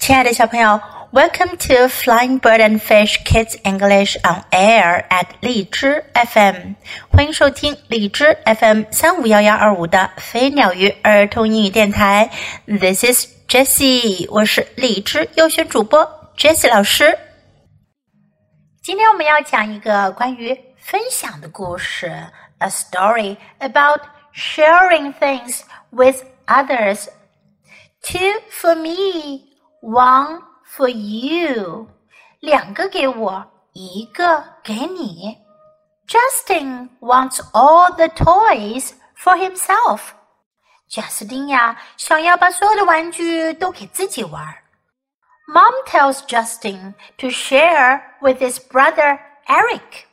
亲爱的小朋友，Welcome to Flying Bird and Fish Kids English on Air at 荔枝 FM，欢迎收听荔枝 FM 三五幺幺二五的飞鸟鱼儿童英语电台。This is Jessie，我是荔枝优选主播 Jessie 老师。今天我们要讲一个关于分享的故事，A story about sharing things with others. Two for me. One for you，两个给我，一个给你。Justin wants all the toys for himself。贾斯汀呀，想要把所有的玩具都给自己玩。Mom tells Justin to share with his brother Eric。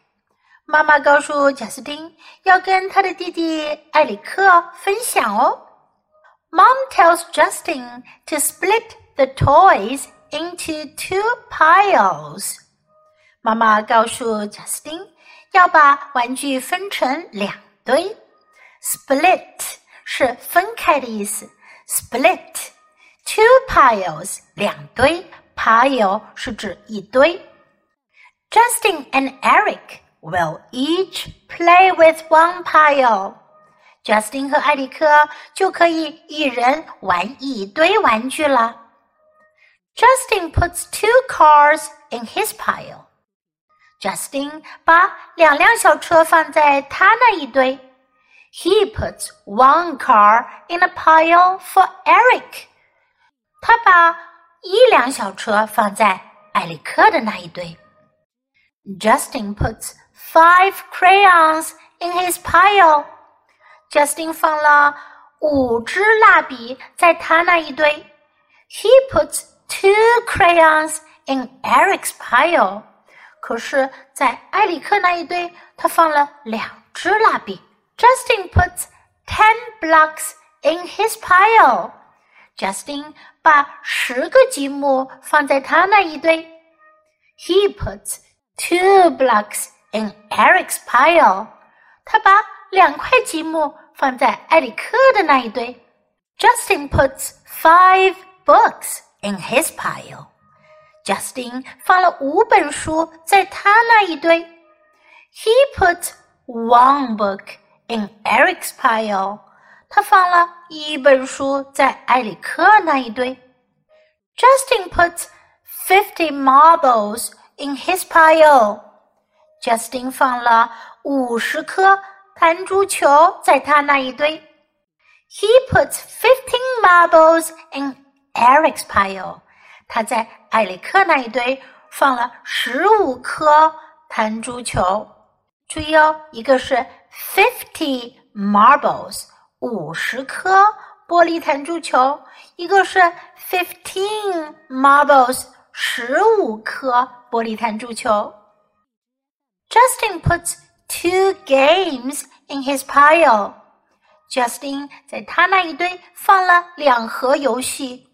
妈妈告诉贾斯汀要跟他的弟弟埃里克分享哦。Mom tells Justin to split the toys into two piles。妈妈告诉贾斯汀要把玩具分成两堆。Split 是分开的意思。Split two piles 两堆，pile 是指一堆。Justin and Eric will each play with one pile. Justin 和艾里克就可以一人玩一堆玩具了。 Justin puts two cars in his pile. Justin 把两辆小车放在他那一堆。He puts one car in a pile for Eric. 他把一辆小车放在埃里克的那一堆。Justin puts five crayons in his pile. Justin 放了五支蜡笔在他那一堆。He puts two crayons in Eric's pile。可是，在埃里克那一堆，他放了两支蜡笔。Justin puts ten blocks in his pile。Justin 把十个积木放在他那一堆。He puts two blocks in Eric's pile。他把两块积木放在埃里克的那一堆。Justin puts five books in his pile. Justin 放了五本书在他那一堆。He put one book in Eric's pile. 他放了一本书在埃里克那一堆。Justin put fifty marbles in his pile. Justin 放了五十颗弹珠球在他那一堆。He put fifteen marbles in Eric's pile，他在艾里克那一堆放了十五颗弹珠球。注意哦，一个是 fifty marbles，五十颗玻璃弹珠球；一个是 fifteen marbles，十五颗玻璃弹珠球。Justin puts two games in his pile. Justin 在他那一堆放了两盒游戏。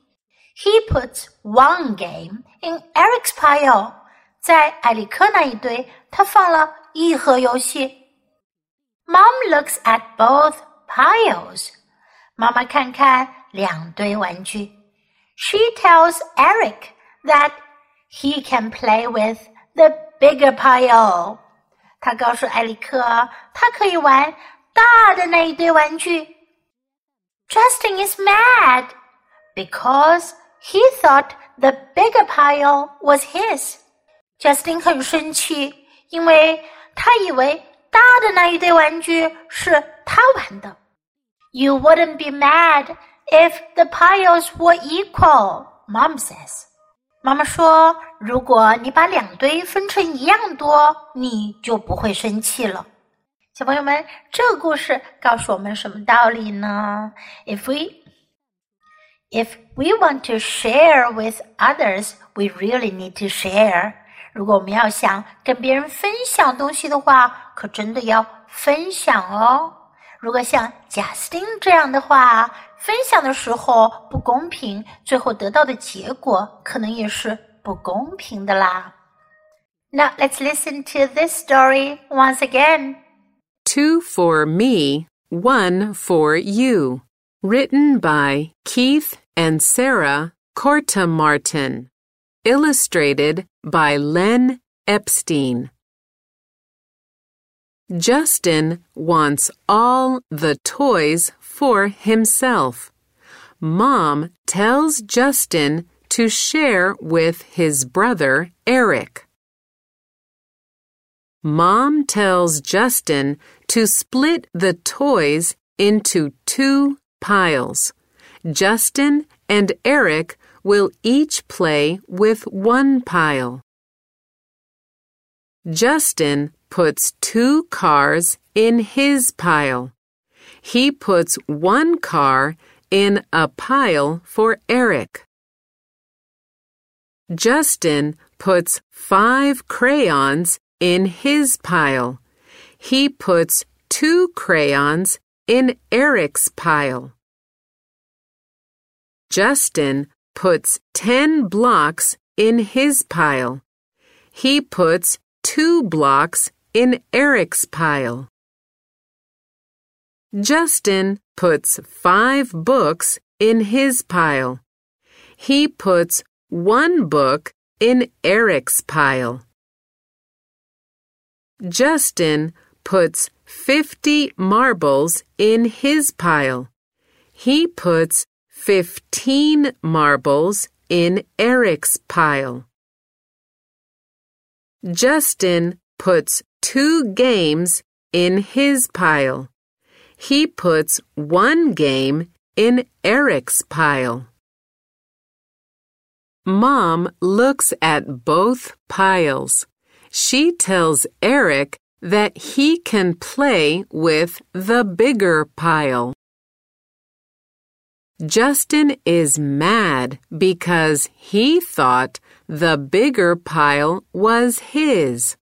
he puts one game in Eric's pile. 在埃里克那一堆，他放了一盒游戏。Mom looks at both piles. 妈妈看看两堆玩具。She tells Eric that he can play with the bigger pile. 她告诉埃里克，他可以玩大的那一堆玩具。Justin is mad because he thought the bigger pile was his. Justin 很生气，因为他以为大的那一堆玩具是他玩的。You wouldn't be mad if the piles were equal, Mom says. 妈妈说，如果你把两堆分成一样多，你就不会生气了。小朋友们，这个故事告诉我们什么道理呢？If we if we want to share with others, we really need to share. 如果我们要想跟别人分享东西的话，可真的要分享哦。如果像贾斯汀这样的话，分享的时候不公平，最后得到的结果可能也是不公平的啦。Now let's listen to this story once again. Two for me, one for you. Written by Keith and Sarah Corta Martin. illustrated by Len Epstein. Justin wants all the toys for himself. Mom tells Justin to share with his brother Eric. Mom tells Justin to split the toys into two piles. Justin and Eric will each play with one pile. Justin puts two cars in his pile. He puts one car in a pile for Eric. Justin puts five crayons in his pile. He puts two crayons in Eric's pile. Justin puts ten blocks in his pile. He puts two blocks in Eric's pile. Justin puts five books in his pile. He puts one book in Eric's pile. Justin puts 50 marbles in his pile. He puts 15 marbles in Eric's pile. Justin puts two games in his pile. He puts one game in Eric's pile. Mom looks at both piles. She tells Eric that he can play with the bigger pile. Justin is mad because he thought the bigger pile was his.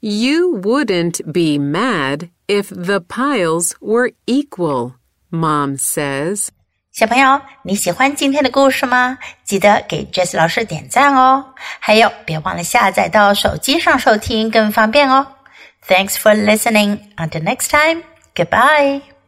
You wouldn't be mad if the piles were equal, Mom says. 小朋友，你喜欢今天的故事吗？记得给 Jess 老师点赞哦！还有，别忘了下载到手机上收听，更方便哦。Thanks for listening. Until next time, goodbye.